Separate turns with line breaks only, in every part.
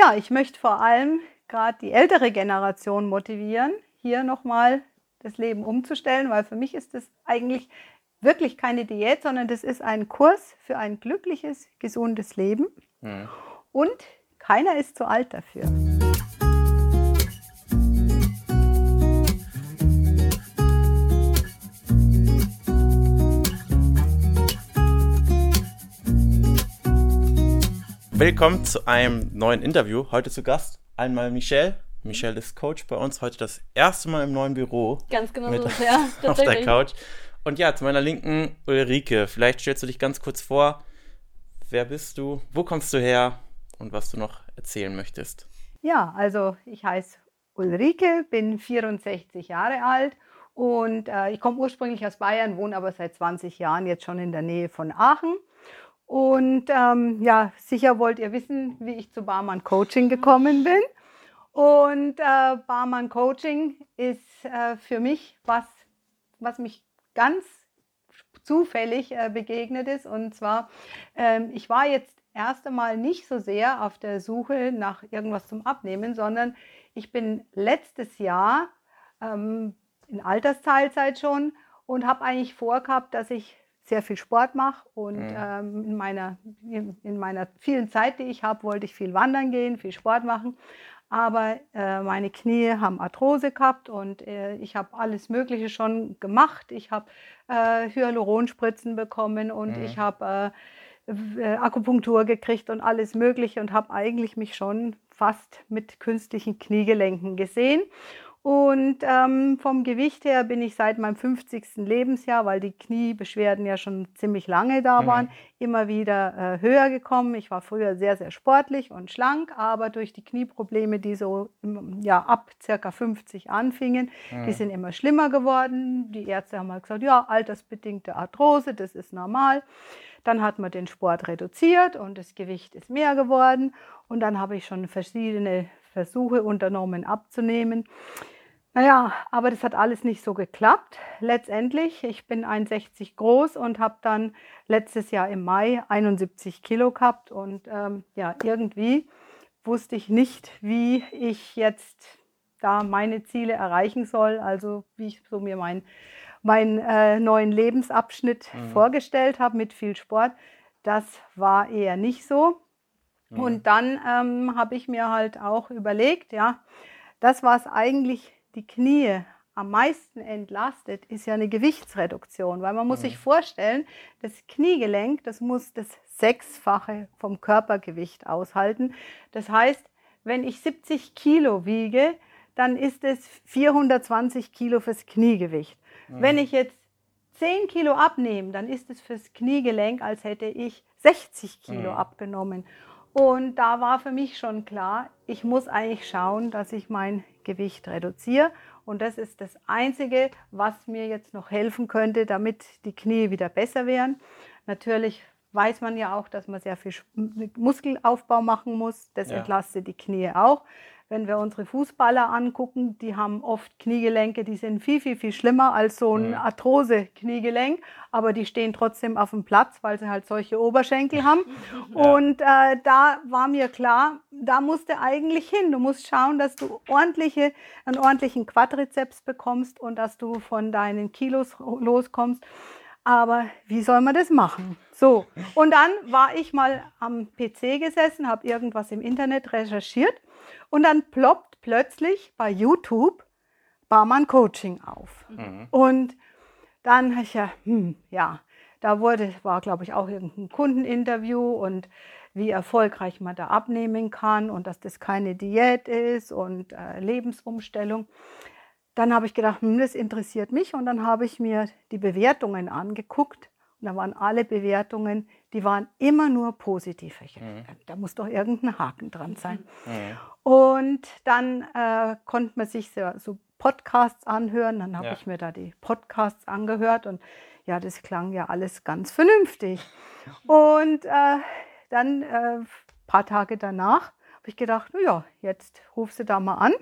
Ja, ich möchte vor allem gerade die ältere Generation motivieren, hier nochmal das Leben umzustellen, weil für mich ist das eigentlich wirklich keine Diät, sondern das ist ein Kurs für ein glückliches, gesundes Leben. Mhm. Und keiner ist zu alt dafür.
Willkommen zu einem neuen Interview. Heute zu Gast einmal Michelle. Michelle ist Coach bei uns. Heute das erste Mal im neuen Büro.
Ganz genau
mit
so, ja.
auf der Couch. Und ja, zu meiner Linken Ulrike. Vielleicht stellst du dich ganz kurz vor. Wer bist du? Wo kommst du her? Und was du noch erzählen möchtest.
Ja, also ich heiße Ulrike, bin 64 Jahre alt und äh, ich komme ursprünglich aus Bayern, wohne aber seit 20 Jahren jetzt schon in der Nähe von Aachen und ähm, ja, sicher wollt ihr wissen, wie ich zu Barmann Coaching gekommen bin. Und äh, Barmann Coaching ist äh, für mich was, was mich ganz zufällig äh, begegnet ist. Und zwar, ähm, ich war jetzt erst einmal nicht so sehr auf der Suche nach irgendwas zum Abnehmen, sondern ich bin letztes Jahr ähm, in Altersteilzeit schon und habe eigentlich vorgehabt, dass ich sehr viel Sport mache und mhm. ähm, in, meiner, in, in, meiner vielen Zeit, die ich habe, wollte ich viel wandern gehen, viel Sport machen. Aber äh, meine Knie haben Arthrose gehabt und äh, ich habe alles Mögliche schon gemacht. Ich habe äh, Hyaluronspritzen bekommen und mhm. ich habe äh, äh, Akupunktur gekriegt und alles Mögliche und habe eigentlich mich schon fast mit künstlichen Kniegelenken gesehen. Und ähm, vom Gewicht her bin ich seit meinem 50. Lebensjahr, weil die Kniebeschwerden ja schon ziemlich lange da mhm. waren, mhm. immer wieder äh, höher gekommen. Ich war früher sehr, sehr sportlich und schlank, aber durch die Knieprobleme, die so ja, ab circa 50 anfingen, mhm. die sind immer schlimmer geworden. Die Ärzte haben halt gesagt, ja, altersbedingte Arthrose, das ist normal. Dann hat man den Sport reduziert und das Gewicht ist mehr geworden. Und dann habe ich schon verschiedene Versuche unternommen abzunehmen. Naja, aber das hat alles nicht so geklappt. Letztendlich, ich bin 1,60 groß und habe dann letztes Jahr im Mai 71 Kilo gehabt und ähm, ja, irgendwie wusste ich nicht, wie ich jetzt da meine Ziele erreichen soll, also wie ich so mir meinen mein, äh, neuen Lebensabschnitt mhm. vorgestellt habe mit viel Sport. Das war eher nicht so. Mhm. Und dann ähm, habe ich mir halt auch überlegt, ja, das, was eigentlich die Knie am meisten entlastet, ist ja eine Gewichtsreduktion, weil man muss mhm. sich vorstellen, das Kniegelenk, das muss das Sechsfache vom Körpergewicht aushalten. Das heißt, wenn ich 70 Kilo wiege, dann ist es 420 Kilo fürs Kniegewicht. Mhm. Wenn ich jetzt 10 Kilo abnehme, dann ist es fürs Kniegelenk, als hätte ich 60 Kilo mhm. abgenommen. Und da war für mich schon klar, ich muss eigentlich schauen, dass ich mein Gewicht reduziere. Und das ist das Einzige, was mir jetzt noch helfen könnte, damit die Knie wieder besser werden. Natürlich weiß man ja auch, dass man sehr viel Muskelaufbau machen muss. Das ja. entlastet die Knie auch. Wenn wir unsere Fußballer angucken, die haben oft Kniegelenke, die sind viel, viel, viel schlimmer als so ein Arthrose-Kniegelenk, aber die stehen trotzdem auf dem Platz, weil sie halt solche Oberschenkel haben. Ja. Und äh, da war mir klar, da musst du eigentlich hin. Du musst schauen, dass du ordentliche, einen ordentlichen Quadrizeps bekommst und dass du von deinen Kilos loskommst. Aber wie soll man das machen? So, und dann war ich mal am PC gesessen, habe irgendwas im Internet recherchiert und dann ploppt plötzlich bei YouTube Barmann Coaching auf. Mhm. Und dann habe ich ja, hm, ja, da wurde, war glaube ich auch irgendein Kundeninterview und wie erfolgreich man da abnehmen kann und dass das keine Diät ist und äh, Lebensumstellung. Dann habe ich gedacht, hm, das interessiert mich und dann habe ich mir die Bewertungen angeguckt da waren alle Bewertungen, die waren immer nur positiv. Ich, mhm. Da muss doch irgendein Haken dran sein. Mhm. Und dann äh, konnte man sich so, so Podcasts anhören. Dann habe ja. ich mir da die Podcasts angehört und ja, das klang ja alles ganz vernünftig. Und äh, dann ein äh, paar Tage danach habe ich gedacht, ja, jetzt rufst du da mal an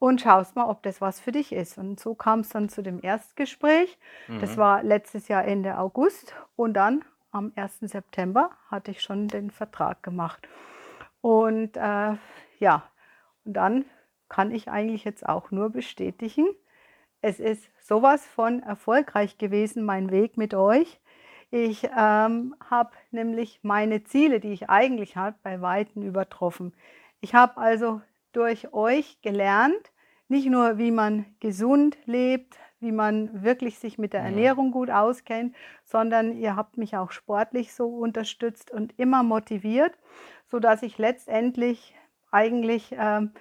und schaust mal, ob das was für dich ist. Und so kam es dann zu dem Erstgespräch. Mhm. Das war letztes Jahr Ende August und dann am 1. September hatte ich schon den Vertrag gemacht. Und äh, ja, und dann kann ich eigentlich jetzt auch nur bestätigen, es ist sowas von erfolgreich gewesen, mein Weg mit euch. Ich ähm, habe nämlich meine Ziele, die ich eigentlich habe, bei Weitem übertroffen. Ich habe also durch euch gelernt, nicht nur, wie man gesund lebt, wie man wirklich sich mit der Ernährung gut auskennt, sondern ihr habt mich auch sportlich so unterstützt und immer motiviert, sodass ich letztendlich eigentlich ähm,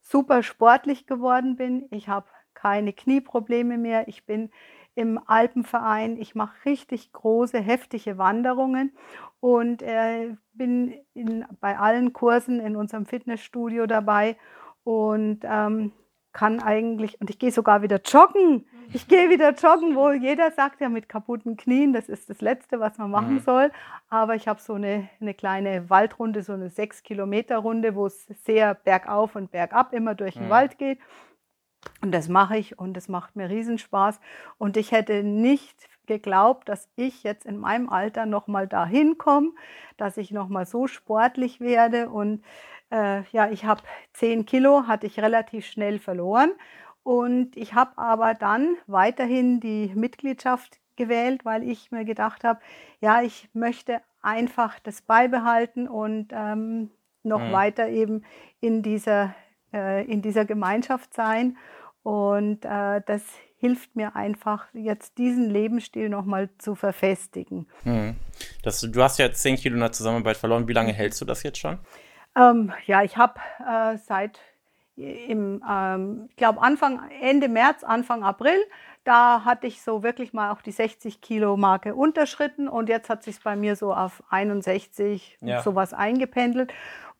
super sportlich geworden bin. Ich habe keine Knieprobleme mehr. Ich bin im Alpenverein. Ich mache richtig große, heftige Wanderungen und äh, bin in, bei allen Kursen in unserem Fitnessstudio dabei und ähm, kann eigentlich, und ich gehe sogar wieder joggen. Ich gehe wieder joggen, wo jeder sagt ja mit kaputten Knien, das ist das Letzte, was man machen mhm. soll. Aber ich habe so eine, eine kleine Waldrunde, so eine 6-Kilometer-Runde, wo es sehr bergauf und bergab immer durch den mhm. Wald geht. Und das mache ich und es macht mir Riesenspaß. Und ich hätte nicht geglaubt, dass ich jetzt in meinem Alter nochmal dahin komme, dass ich nochmal so sportlich werde. Und äh, ja, ich habe 10 Kilo, hatte ich relativ schnell verloren. Und ich habe aber dann weiterhin die Mitgliedschaft gewählt, weil ich mir gedacht habe, ja, ich möchte einfach das beibehalten und ähm, noch mhm. weiter eben in dieser, äh, in dieser Gemeinschaft sein. Und äh, das hilft mir einfach, jetzt diesen Lebensstil nochmal zu verfestigen.
Mhm. Das, du hast ja 10 Kilo in der Zusammenarbeit verloren. Wie lange hältst du das jetzt schon?
Ähm, ja, ich habe äh, seit im, ähm, ich glaube Anfang, Ende März, Anfang April, da hatte ich so wirklich mal auch die 60 Kilo Marke unterschritten und jetzt hat sich bei mir so auf 61 ja. sowas eingependelt.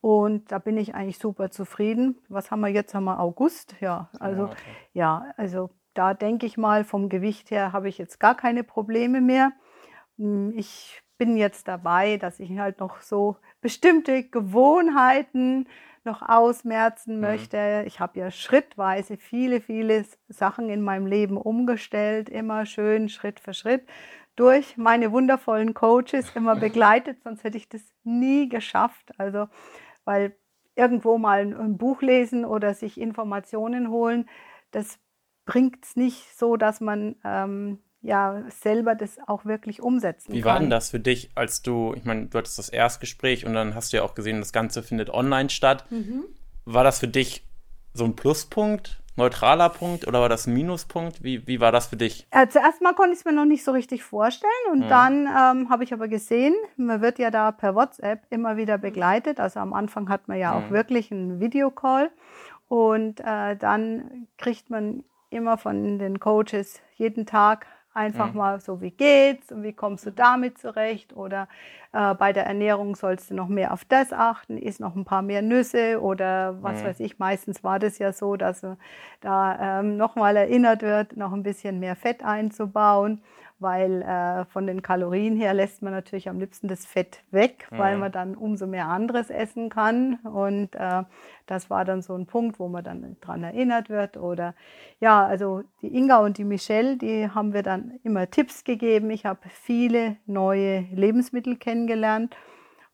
Und da bin ich eigentlich super zufrieden. Was haben wir jetzt? Haben wir August? Ja, also, okay. ja, also da denke ich mal, vom Gewicht her habe ich jetzt gar keine Probleme mehr. Hm, ich bin jetzt dabei, dass ich halt noch so bestimmte Gewohnheiten noch ausmerzen mhm. möchte. Ich habe ja schrittweise viele, viele Sachen in meinem Leben umgestellt, immer schön Schritt für Schritt durch meine wundervollen Coaches immer begleitet, sonst hätte ich das nie geschafft. Also weil irgendwo mal ein Buch lesen oder sich Informationen holen, das bringt es nicht so, dass man ähm, ja selber das auch wirklich umsetzen
Wie
kann.
Wie war denn das für dich, als du, ich meine, du hattest das Erstgespräch und dann hast du ja auch gesehen, das Ganze findet online statt. Mhm. War das für dich so ein Pluspunkt? Neutraler Punkt oder war das ein Minuspunkt? Wie, wie war das für dich?
Äh, zuerst mal konnte ich es mir noch nicht so richtig vorstellen und ja. dann ähm, habe ich aber gesehen, man wird ja da per WhatsApp immer wieder begleitet. Also am Anfang hat man ja, ja. auch wirklich einen Videocall und äh, dann kriegt man immer von den Coaches jeden Tag Einfach mhm. mal so, wie geht's und wie kommst du damit zurecht? Oder äh, bei der Ernährung sollst du noch mehr auf das achten, isst noch ein paar mehr Nüsse oder was mhm. weiß ich. Meistens war das ja so, dass da ähm, nochmal erinnert wird, noch ein bisschen mehr Fett einzubauen weil äh, von den Kalorien her lässt man natürlich am liebsten das Fett weg, mhm. weil man dann umso mehr anderes essen kann. Und äh, das war dann so ein Punkt, wo man dann dran erinnert wird. Oder ja, also die Inga und die Michelle, die haben wir dann immer Tipps gegeben. Ich habe viele neue Lebensmittel kennengelernt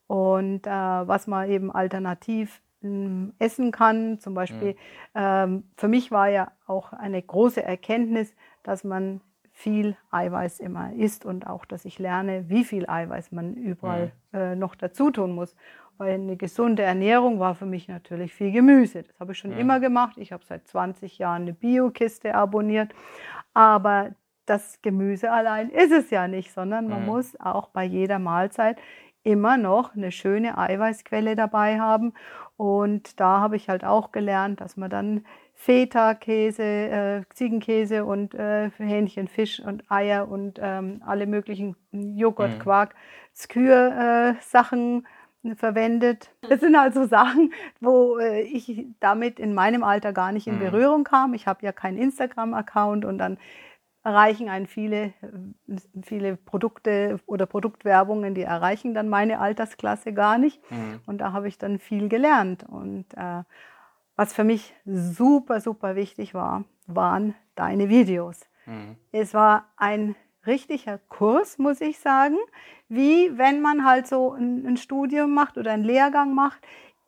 und äh, was man eben alternativ hm, essen kann. Zum Beispiel, mhm. ähm, für mich war ja auch eine große Erkenntnis, dass man viel Eiweiß immer isst und auch, dass ich lerne, wie viel Eiweiß man überall mhm. äh, noch dazu tun muss. Weil eine gesunde Ernährung war für mich natürlich viel Gemüse. Das habe ich schon mhm. immer gemacht. Ich habe seit 20 Jahren eine Bio-Kiste abonniert. Aber das Gemüse allein ist es ja nicht, sondern man mhm. muss auch bei jeder Mahlzeit immer noch eine schöne Eiweißquelle dabei haben. Und da habe ich halt auch gelernt, dass man dann Feta-Käse, äh, Ziegenkäse und äh, Hähnchen, Fisch und Eier und ähm, alle möglichen Joghurt, mhm. Quark, Skür-Sachen äh, verwendet. Das sind also Sachen, wo äh, ich damit in meinem Alter gar nicht in mhm. Berührung kam. Ich habe ja keinen Instagram-Account und dann erreichen einen viele, viele Produkte oder Produktwerbungen, die erreichen dann meine Altersklasse gar nicht. Mhm. Und da habe ich dann viel gelernt. Und äh, was für mich super, super wichtig war, waren deine Videos. Mhm. Es war ein richtiger Kurs, muss ich sagen, wie wenn man halt so ein, ein Studium macht oder einen Lehrgang macht.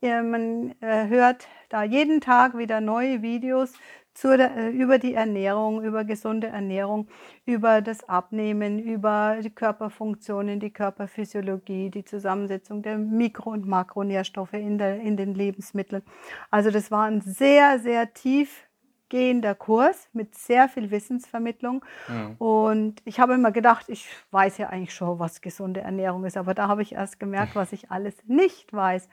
man äh, hört da jeden Tag wieder neue Videos zur, äh, über die Ernährung, über gesunde Ernährung, über das Abnehmen, über die Körperfunktionen, die Körperphysiologie, die Zusammensetzung der Mikro- und Makronährstoffe in, der, in den Lebensmitteln. Also das war ein sehr, sehr tiefgehender Kurs mit sehr viel Wissensvermittlung. Mhm. Und ich habe immer gedacht, ich weiß ja eigentlich schon, was gesunde Ernährung ist, aber da habe ich erst gemerkt, was ich alles nicht weiß.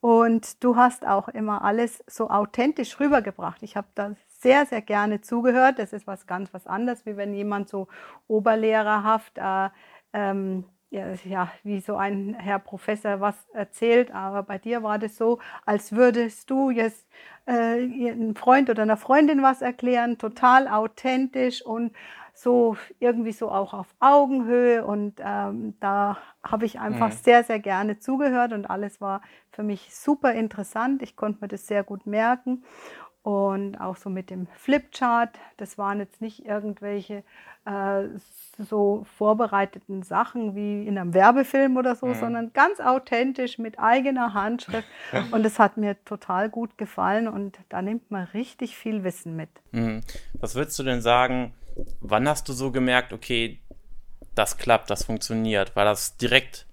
Und du hast auch immer alles so authentisch rübergebracht. Ich habe da sehr, sehr gerne zugehört. Das ist was ganz was anderes, wie wenn jemand so oberlehrerhaft, äh, ähm, ja, ja, wie so ein Herr Professor was erzählt. Aber bei dir war das so, als würdest du jetzt äh, einem Freund oder einer Freundin was erklären, total authentisch und so irgendwie so auch auf Augenhöhe und ähm, da habe ich einfach mhm. sehr, sehr gerne zugehört und alles war für mich super interessant. Ich konnte mir das sehr gut merken und auch so mit dem Flipchart. Das waren jetzt nicht irgendwelche äh, so vorbereiteten Sachen wie in einem Werbefilm oder so, mhm. sondern ganz authentisch mit eigener Handschrift. Und es hat mir total gut gefallen und da nimmt man richtig viel Wissen mit.
Mhm. Was würdest du denn sagen, wann hast du so gemerkt, okay, das klappt, das funktioniert? War das direkt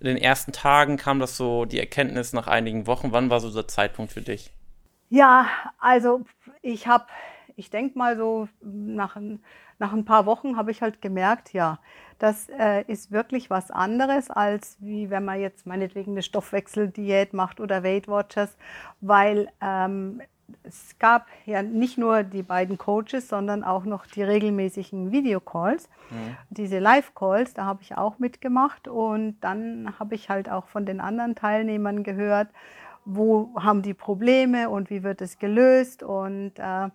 in den ersten Tagen, kam das so die Erkenntnis nach einigen Wochen? Wann war so der Zeitpunkt für dich?
Ja, also ich habe, ich denke mal so nach, nach ein paar Wochen habe ich halt gemerkt, ja, das äh, ist wirklich was anderes, als wie wenn man jetzt meinetwegen eine Stoffwechseldiät macht oder Weight Watchers, weil ähm, es gab ja nicht nur die beiden Coaches, sondern auch noch die regelmäßigen Videocalls, mhm. diese Live-Calls, da habe ich auch mitgemacht und dann habe ich halt auch von den anderen Teilnehmern gehört, wo haben die Probleme und wie wird es gelöst und äh,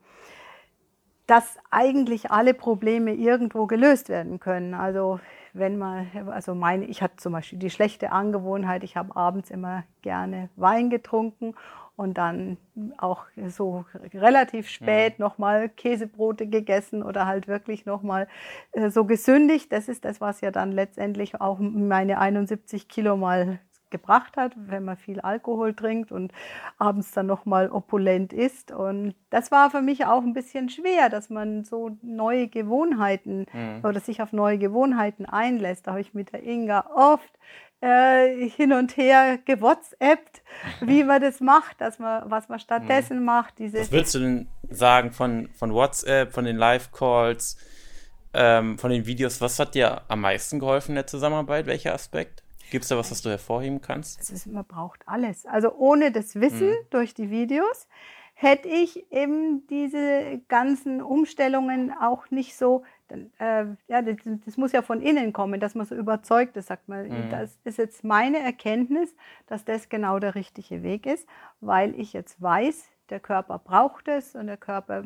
dass eigentlich alle Probleme irgendwo gelöst werden können. Also wenn man, also meine, ich hatte zum Beispiel die schlechte Angewohnheit, ich habe abends immer gerne Wein getrunken und dann auch so relativ spät ja. nochmal Käsebrote gegessen oder halt wirklich nochmal äh, so gesündigt. Das ist das, was ja dann letztendlich auch meine 71 Kilo mal gebracht hat, wenn man viel Alkohol trinkt und abends dann nochmal opulent isst. Und das war für mich auch ein bisschen schwer, dass man so neue Gewohnheiten mhm. oder sich auf neue Gewohnheiten einlässt. Da habe ich mit der Inga oft äh, hin und her gewhatsappt, wie man das macht, dass man, was man stattdessen mhm. macht.
Diese was würdest du denn sagen von, von WhatsApp, von den Live-Calls, ähm, von den Videos? Was hat dir am meisten geholfen in der Zusammenarbeit? Welcher Aspekt? Gibt es da was, was du hervorheben kannst?
Ist, man braucht alles. Also ohne das Wissen mhm. durch die Videos hätte ich eben diese ganzen Umstellungen auch nicht so, äh, ja, das, das, muss ja von innen kommen, dass man so überzeugt ist, sagt man, mhm. das ist jetzt meine Erkenntnis, dass das genau der richtige Weg ist, weil ich jetzt weiß, der Körper braucht es und der Körper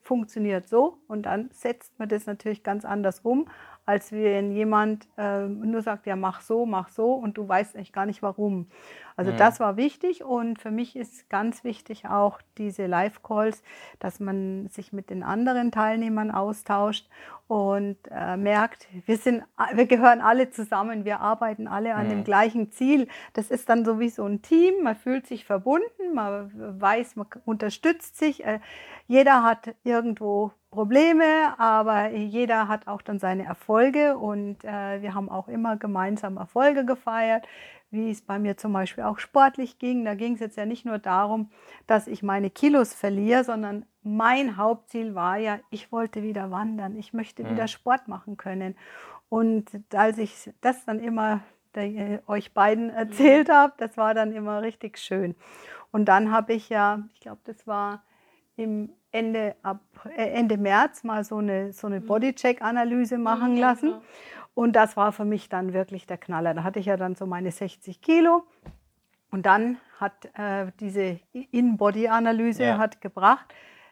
funktioniert so und dann setzt man das natürlich ganz anders um, als wenn jemand äh, nur sagt, ja, mach so, mach so und du weißt eigentlich gar nicht warum. Also ja. das war wichtig und für mich ist ganz wichtig auch diese Live-Calls, dass man sich mit den anderen Teilnehmern austauscht und äh, merkt, wir sind, wir gehören alle zusammen, wir arbeiten alle an ja. dem gleichen Ziel. Das ist dann so wie so ein Team, man fühlt sich verbunden, man weiß, man unterstützt sich. Äh, jeder hat irgendwo Probleme, aber jeder hat auch dann seine Erfolge und äh, wir haben auch immer gemeinsam Erfolge gefeiert, wie es bei mir zum Beispiel auch sportlich ging. Da ging es jetzt ja nicht nur darum, dass ich meine Kilos verliere, sondern mein Hauptziel war ja, ich wollte wieder wandern, ich möchte wieder mhm. Sport machen können. Und als ich das dann immer der, euch beiden erzählt mhm. habe, das war dann immer richtig schön. Und dann habe ich ja, ich glaube, das war im Ende, ab, äh, Ende März mal so eine, so eine mhm. Bodycheck-Analyse machen lassen. Genau. Und das war für mich dann wirklich der Knaller. Da hatte ich ja dann so meine 60 Kilo. Und dann hat äh, diese In-Body-Analyse ja. gebracht,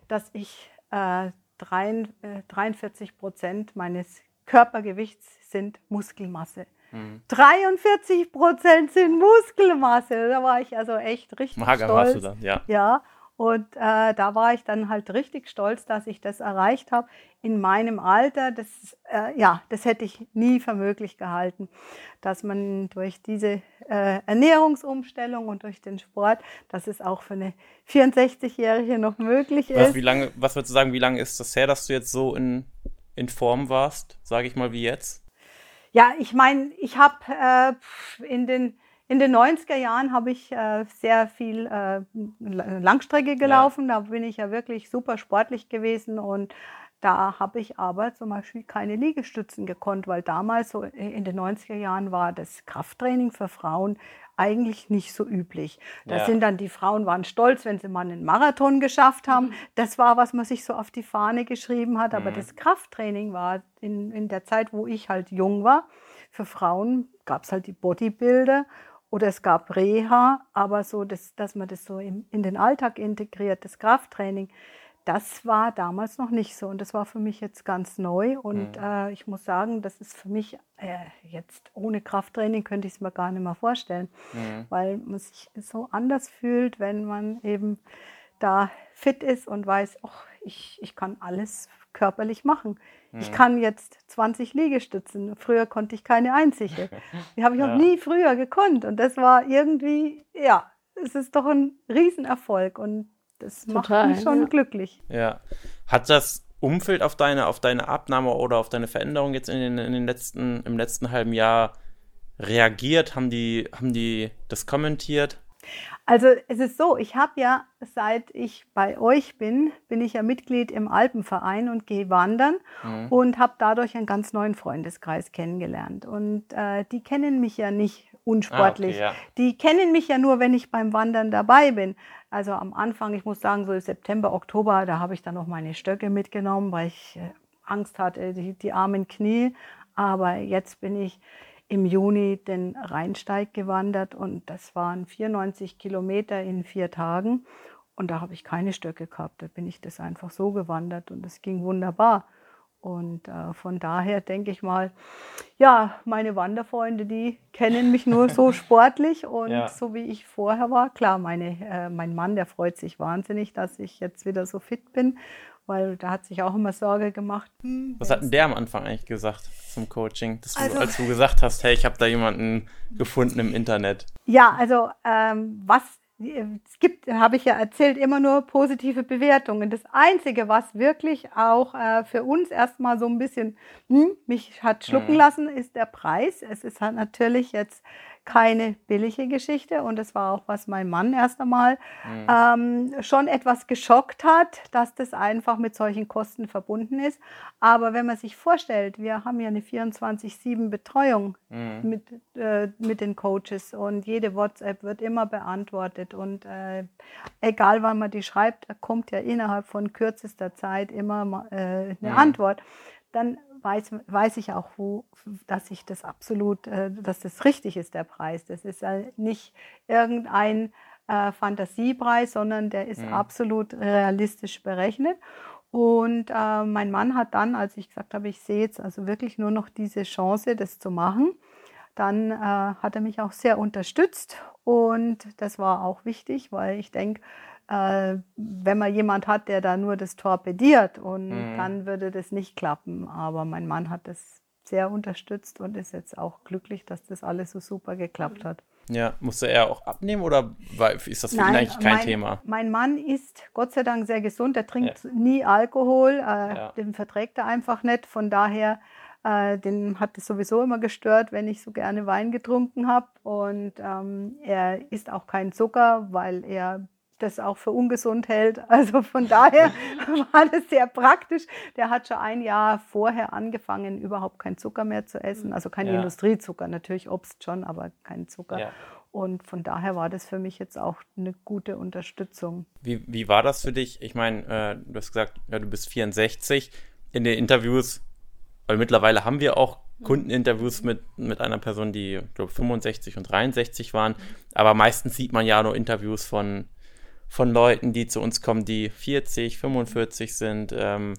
dass ich äh, 43 Prozent meines Körpergewichts sind Muskelmasse. Mhm. 43 Prozent sind Muskelmasse. Da war ich also echt richtig
Mager
stolz.
warst du dann, ja.
Ja, Und äh, da war ich dann halt richtig stolz, dass ich das erreicht habe in meinem Alter. Das, äh, ja, das hätte ich nie für möglich gehalten, dass man durch diese äh, Ernährungsumstellung und durch den Sport, dass es auch für eine 64-Jährige noch möglich ist.
Was, wie lange, was würdest du sagen, wie lange ist das her, dass du jetzt so in, in Form warst, sage ich mal, wie jetzt?
Ja, ich meine, ich habe äh, in den in den 90er Jahren habe ich äh, sehr viel äh, Langstrecke gelaufen. Ja. Da bin ich ja wirklich super sportlich gewesen und da habe ich aber zum Beispiel keine Liegestützen gekonnt, weil damals, so in den 90er Jahren, war das Krafttraining für Frauen eigentlich nicht so üblich. Da ja. sind dann die Frauen waren stolz, wenn sie mal einen Marathon geschafft haben. Mhm. Das war, was man sich so auf die Fahne geschrieben hat. Aber mhm. das Krafttraining war in, in der Zeit, wo ich halt jung war. Für Frauen gab es halt die Bodybuilder oder es gab Reha, aber so, das, dass man das so in, in den Alltag integriert, das Krafttraining, das war damals noch nicht so und das war für mich jetzt ganz neu und mhm. äh, ich muss sagen, das ist für mich äh, jetzt ohne Krafttraining könnte ich es mir gar nicht mehr vorstellen, mhm. weil man sich so anders fühlt, wenn man eben da fit ist und weiß, oh, ich, ich kann alles körperlich machen. Mhm. Ich kann jetzt 20 Liegestützen. Früher konnte ich keine einzige. Die habe ich ja. auch nie früher gekonnt. Und das war irgendwie, ja, es ist doch ein Riesenerfolg und das Total, macht mich schon ja. glücklich.
Ja. Hat das Umfeld auf deine, auf deine Abnahme oder auf deine Veränderung jetzt in den, in den letzten, im letzten halben Jahr reagiert? Haben die, haben die das kommentiert?
Also es ist so, ich habe ja, seit ich bei euch bin, bin ich ja Mitglied im Alpenverein und gehe wandern mhm. und habe dadurch einen ganz neuen Freundeskreis kennengelernt. Und äh, die kennen mich ja nicht unsportlich. Ah, okay, ja. Die kennen mich ja nur, wenn ich beim Wandern dabei bin. Also am Anfang, ich muss sagen, so September, Oktober, da habe ich dann noch meine Stöcke mitgenommen, weil ich äh, Angst hatte, die, die armen Knie. Aber jetzt bin ich im Juni den Rheinsteig gewandert und das waren 94 Kilometer in vier Tagen. Und da habe ich keine Stöcke gehabt. Da bin ich das einfach so gewandert und es ging wunderbar. Und äh, von daher denke ich mal, ja, meine Wanderfreunde, die kennen mich nur so sportlich und ja. so wie ich vorher war. Klar, meine, äh, mein Mann, der freut sich wahnsinnig, dass ich jetzt wieder so fit bin weil da hat sich auch immer Sorge gemacht.
Hm, Was hat denn der am Anfang eigentlich gesagt zum Coaching, du, also, als du gesagt hast, hey, ich habe da jemanden gefunden im Internet?
Ja, also ähm, was es gibt, habe ich ja erzählt, immer nur positive Bewertungen. Das Einzige, was wirklich auch äh, für uns erstmal so ein bisschen hm, mich hat schlucken mhm. lassen, ist der Preis. Es ist halt natürlich jetzt keine billige Geschichte und das war auch, was mein Mann erst einmal mhm. ähm, schon etwas geschockt hat, dass das einfach mit solchen Kosten verbunden ist. Aber wenn man sich vorstellt, wir haben ja eine 24-7 Betreuung mhm. mit, äh, mit den Coaches und jede WhatsApp wird immer beantwortet und äh, egal wann man die schreibt, kommt ja innerhalb von kürzester Zeit immer äh, eine mhm. Antwort. Dann weiß, weiß ich auch, wo, dass ich das absolut, äh, dass das richtig ist, der Preis. Das ist ja nicht irgendein äh, Fantasiepreis, sondern der ist mhm. absolut realistisch berechnet. Und äh, mein Mann hat dann, als ich gesagt habe, ich sehe jetzt also wirklich nur noch diese Chance, das zu machen, dann äh, hat er mich auch sehr unterstützt. Und das war auch wichtig, weil ich denke, äh, wenn man jemand hat, der da nur das torpediert und mhm. dann würde das nicht klappen. Aber mein Mann hat das sehr unterstützt und ist jetzt auch glücklich, dass das alles so super geklappt hat.
Ja, musste er auch abnehmen oder ist das für Nein, ihn eigentlich kein
mein,
Thema?
Mein Mann ist Gott sei Dank sehr gesund, er trinkt ja. nie Alkohol, äh, ja. den verträgt er einfach nicht. Von daher, äh, den hat es sowieso immer gestört, wenn ich so gerne Wein getrunken habe. Und ähm, er isst auch keinen Zucker, weil er das auch für ungesund hält. Also von daher war das sehr praktisch. Der hat schon ein Jahr vorher angefangen, überhaupt keinen Zucker mehr zu essen. Also kein ja. Industriezucker, natürlich Obst schon, aber kein Zucker. Ja. Und von daher war das für mich jetzt auch eine gute Unterstützung.
Wie, wie war das für dich? Ich meine, äh, du hast gesagt, ja, du bist 64. In den Interviews, weil mittlerweile haben wir auch Kundeninterviews mit, mit einer Person, die, glaube 65 und 63 waren. Aber meistens sieht man ja nur Interviews von von Leuten, die zu uns kommen, die 40, 45 sind. Ähm,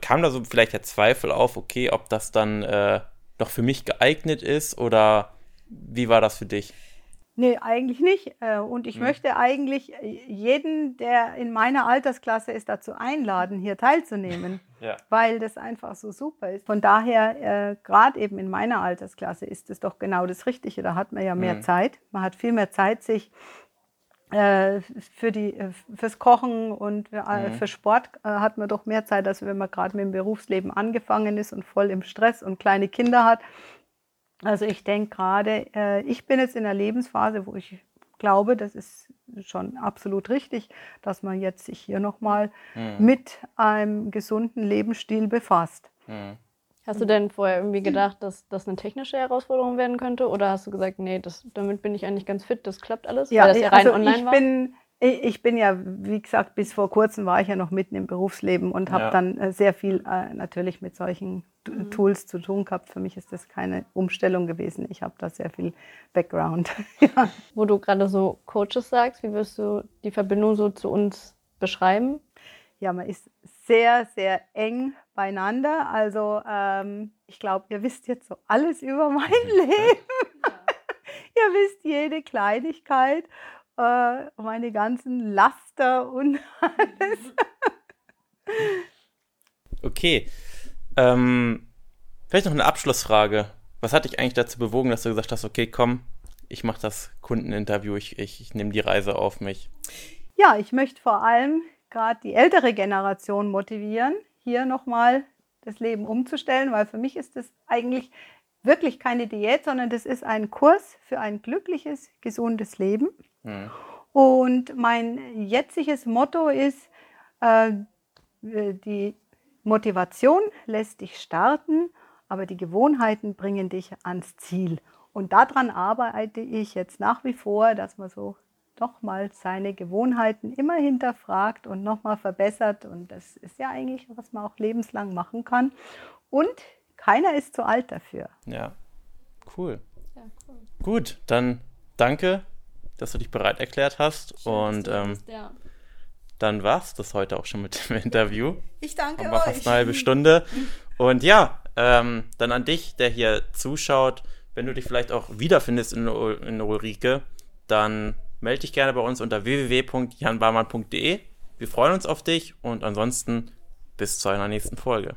kam da so vielleicht der Zweifel auf, okay, ob das dann äh, noch für mich geeignet ist oder wie war das für dich?
Nee, eigentlich nicht. Äh, und ich hm. möchte eigentlich äh, jeden, der in meiner Altersklasse ist, dazu einladen, hier teilzunehmen, ja. weil das einfach so super ist. Von daher, äh, gerade eben in meiner Altersklasse ist es doch genau das Richtige. Da hat man ja mehr mhm. Zeit. Man hat viel mehr Zeit, sich für die, äh, fürs Kochen und für, mhm. für Sport hat man doch mehr Zeit, als wenn man gerade mit dem Berufsleben angefangen ist und voll im Stress und kleine Kinder hat. Also ich denke gerade, äh, ich bin jetzt in der Lebensphase, wo ich glaube, das ist schon absolut richtig, dass man jetzt sich hier nochmal mhm. mit einem gesunden Lebensstil befasst. Mhm.
Hast du denn vorher irgendwie gedacht, dass das eine technische Herausforderung werden könnte? Oder hast du gesagt, nee, das, damit bin ich eigentlich ganz fit, das klappt alles?
Ja, weil das ja rein also online ich war? bin ich bin ja, wie gesagt, bis vor kurzem war ich ja noch mitten im Berufsleben und habe ja. dann äh, sehr viel äh, natürlich mit solchen mhm. Tools zu tun gehabt. Für mich ist das keine Umstellung gewesen. Ich habe da sehr viel Background.
ja. Wo du gerade so Coaches sagst, wie wirst du die Verbindung so zu uns beschreiben?
Ja, man ist sehr, sehr eng beieinander. Also ähm, ich glaube, ihr wisst jetzt so alles über mein Leben. ihr wisst jede Kleinigkeit äh, meine ganzen Laster und alles.
okay. Ähm, vielleicht noch eine Abschlussfrage. Was hat dich eigentlich dazu bewogen, dass du gesagt hast, okay, komm, ich mache das Kundeninterview, ich, ich, ich nehme die Reise auf mich?
Ja, ich möchte vor allem gerade die ältere Generation motivieren, hier nochmal das Leben umzustellen, weil für mich ist das eigentlich wirklich keine Diät, sondern das ist ein Kurs für ein glückliches, gesundes Leben. Mhm. Und mein jetziges Motto ist, äh, die Motivation lässt dich starten, aber die Gewohnheiten bringen dich ans Ziel. Und daran arbeite ich jetzt nach wie vor, dass man so nochmal seine Gewohnheiten immer hinterfragt und nochmal verbessert. Und das ist ja eigentlich, was man auch lebenslang machen kann. Und keiner ist zu alt dafür.
Ja, cool. Ja, cool. Gut, dann danke dass du dich bereit erklärt hast. Schön, und ähm, ja. dann war es das heute auch schon mit dem Interview.
Ich danke
Haben euch. fast eine halbe Stunde. Und ja, ähm, dann an dich, der hier zuschaut, wenn du dich vielleicht auch wiederfindest in, in Ulrike, dann melde dich gerne bei uns unter www.janbarmann.de. Wir freuen uns auf dich und ansonsten bis zu einer nächsten Folge.